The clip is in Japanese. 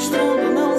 人の